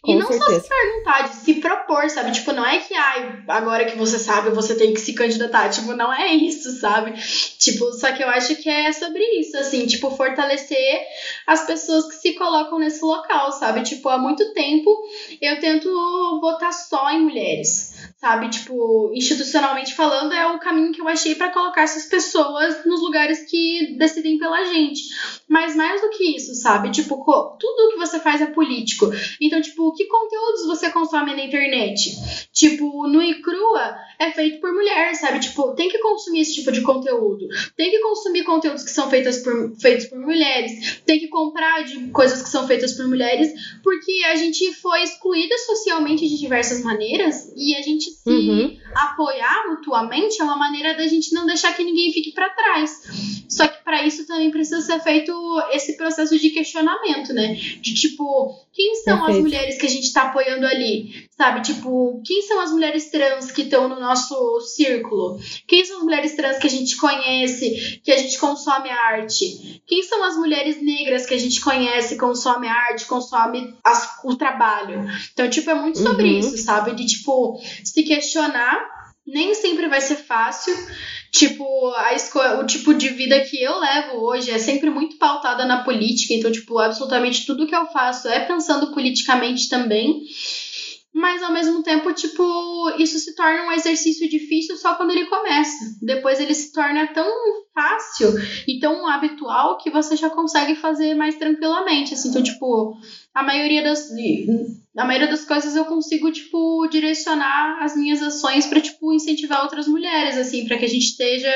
Com e não certeza. só se perguntar, de se propor, sabe? Tipo, não é que, ai, agora que você sabe, você tem que se candidatar. Tipo, não é isso, sabe? Tipo, só que eu acho que é sobre isso, assim, tipo, fortalecer as pessoas que se colocam nesse local, sabe? Tipo, há muito tempo eu tento votar só em mulheres sabe? Tipo, institucionalmente falando, é o caminho que eu achei para colocar essas pessoas nos lugares que decidem pela gente. Mas mais do que isso, sabe? Tipo, tudo que você faz é político. Então, tipo, que conteúdos você consome na internet? Tipo, no e crua é feito por mulher, sabe? Tipo, tem que consumir esse tipo de conteúdo. Tem que consumir conteúdos que são feitas por, feitos por mulheres. Tem que comprar de coisas que são feitas por mulheres, porque a gente foi excluída socialmente de diversas maneiras e a gente se uhum. apoiar mutuamente é uma maneira da gente não deixar que ninguém fique para trás. Só que para isso também precisa ser feito esse processo de questionamento, né? De tipo, quem são Perfeito. as mulheres que a gente tá apoiando ali? Sabe? Tipo, quem são as mulheres trans que estão no nosso círculo? Quem são as mulheres trans que a gente conhece, que a gente consome a arte? Quem são as mulheres negras que a gente conhece, consome a arte, consome as, o trabalho? Então, tipo, é muito sobre uhum. isso, sabe? De, tipo, se questionar. Nem sempre vai ser fácil. Tipo, a escolha, o tipo de vida que eu levo hoje é sempre muito pautada na política, então, tipo, absolutamente tudo que eu faço é pensando politicamente também. Mas ao mesmo tempo, tipo, isso se torna um exercício difícil só quando ele começa. Depois ele se torna tão fácil e tão habitual que você já consegue fazer mais tranquilamente. Assim, então, tipo, a maioria das a maioria das coisas eu consigo tipo direcionar as minhas ações para tipo incentivar outras mulheres assim para que a gente esteja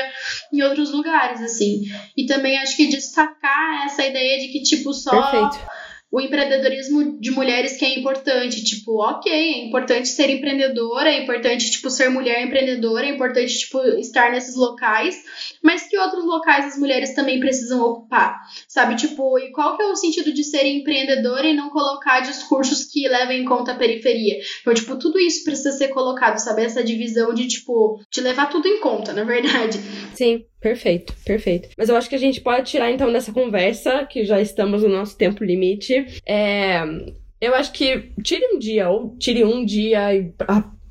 em outros lugares assim e também acho que destacar essa ideia de que tipo só Perfeito o empreendedorismo de mulheres que é importante, tipo, ok, é importante ser empreendedora, é importante, tipo, ser mulher empreendedora, é importante, tipo, estar nesses locais, mas que outros locais as mulheres também precisam ocupar, sabe? Tipo, e qual que é o sentido de ser empreendedora e não colocar discursos que levem em conta a periferia? Então, tipo, tudo isso precisa ser colocado, sabe? Essa divisão de, tipo, de levar tudo em conta, na verdade. Sim. Perfeito, perfeito. Mas eu acho que a gente pode tirar então dessa conversa, que já estamos no nosso tempo limite, é, Eu acho que tire um dia, ou tire um dia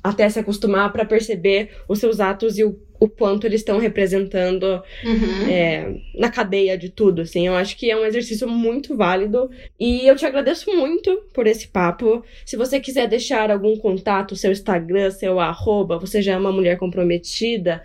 até se acostumar para perceber os seus atos e o, o quanto eles estão representando Uhum. é, na cadeia de tudo, assim. Eu acho que é um exercício muito válido e eu te agradeço muito por esse papo. Se você quiser deixar algum contato, seu Instagram, seu arroba, você já é uma mulher comprometida,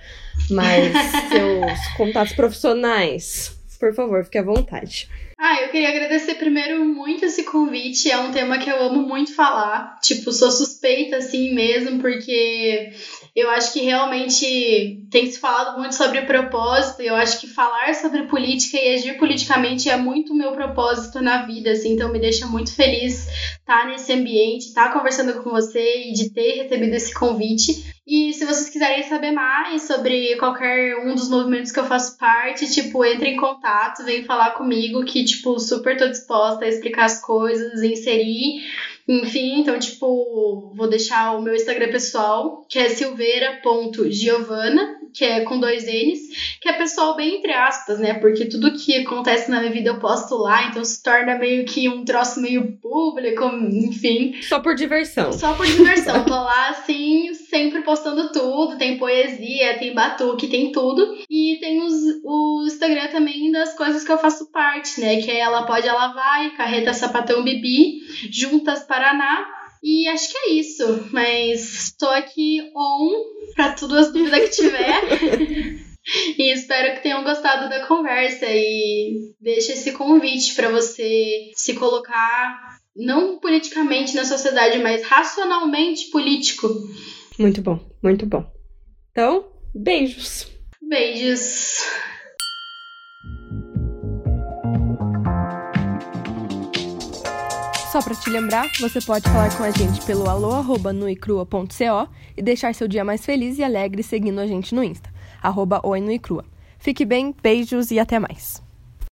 mas [LAUGHS] seus contatos profissionais, por favor, fique à vontade. Ah, eu queria agradecer primeiro muito esse convite. É um tema que eu amo muito falar. Tipo, sou suspeita assim mesmo, porque eu acho que realmente tem se falado muito sobre propósito. Eu acho que falar sobre política e agir politicamente é muito meu propósito na vida, assim. Então me deixa muito feliz estar nesse ambiente, estar conversando com você e de ter recebido esse convite. E se vocês quiserem saber mais sobre qualquer um dos movimentos que eu faço parte, tipo, entre em contato, vem falar comigo, que, tipo, super tô disposta a explicar as coisas, inserir. Enfim, então, tipo, vou deixar o meu Instagram pessoal, que é silveira.giovana, que é com dois N's, que é pessoal bem entre aspas, né? Porque tudo que acontece na minha vida eu posto lá, então se torna meio que um troço meio público, enfim. Só por diversão. Só por diversão. Tô lá, assim, sempre postando tudo. Tem poesia, tem batuque, tem tudo. E tem os, o Instagram também das coisas que eu faço parte, né? Que é Ela Pode Ela Vai, Carreta Sapatão Bibi, Juntas Paraná. E acho que é isso. Mas tô aqui on pra todas as dúvidas que tiver. [LAUGHS] E espero que tenham gostado da conversa e deixa esse convite para você se colocar não politicamente na sociedade, mas racionalmente político. Muito bom, muito bom. Então, beijos. Beijos. Só pra te lembrar, você pode falar com a gente pelo alô@nuicrua.co e deixar seu dia mais feliz e alegre seguindo a gente no Insta, arroba oinuicrua. Fique bem, beijos e até mais.